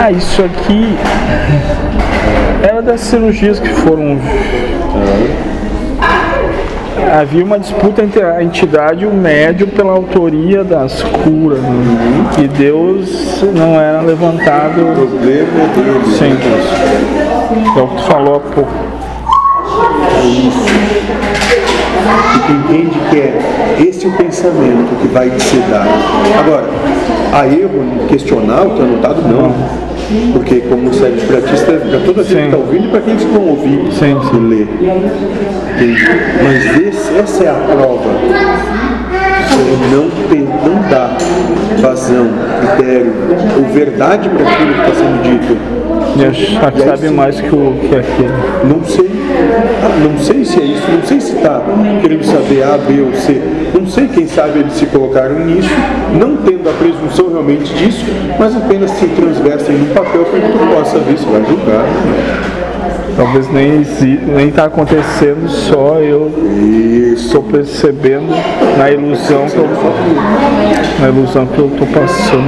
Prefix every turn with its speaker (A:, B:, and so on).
A: Ah, isso aqui era das cirurgias que foram. Havia uma disputa entre a entidade e o médium pela autoria das curas. Né? E Deus não era levantado.
B: Problema é dele.
A: Sim. É o que tu falou há pouco.
B: E tu entende que é esse o pensamento que vai te ser dado. Agora, há erro em questionar o que é anotado? Não. Porque como o Sérgio Pratista, para todo aquele que está ouvindo e para aqueles que vão ouvir
A: Sim,
B: e
A: sim.
B: ler. Entende? Mas esse- essa é a prova. Não, tem, não dá vazão, critério ou verdade para aquilo que está sendo dito.
A: E achar que
B: E
A: sabe mais que, o, que aquele.
B: Não sei, não sei se é isso, não sei se está querendo saber A, B ou C. Não sei, quem sabe eles se colocaram nisso, não tendo a presunção realmente disso, mas apenas se transversem no papel para que tu possa ver se vai julgar.
A: Talvez nem nem está acontecendo, só eu estou percebendo na ilusão que eu, na ilusão que eu estou passando.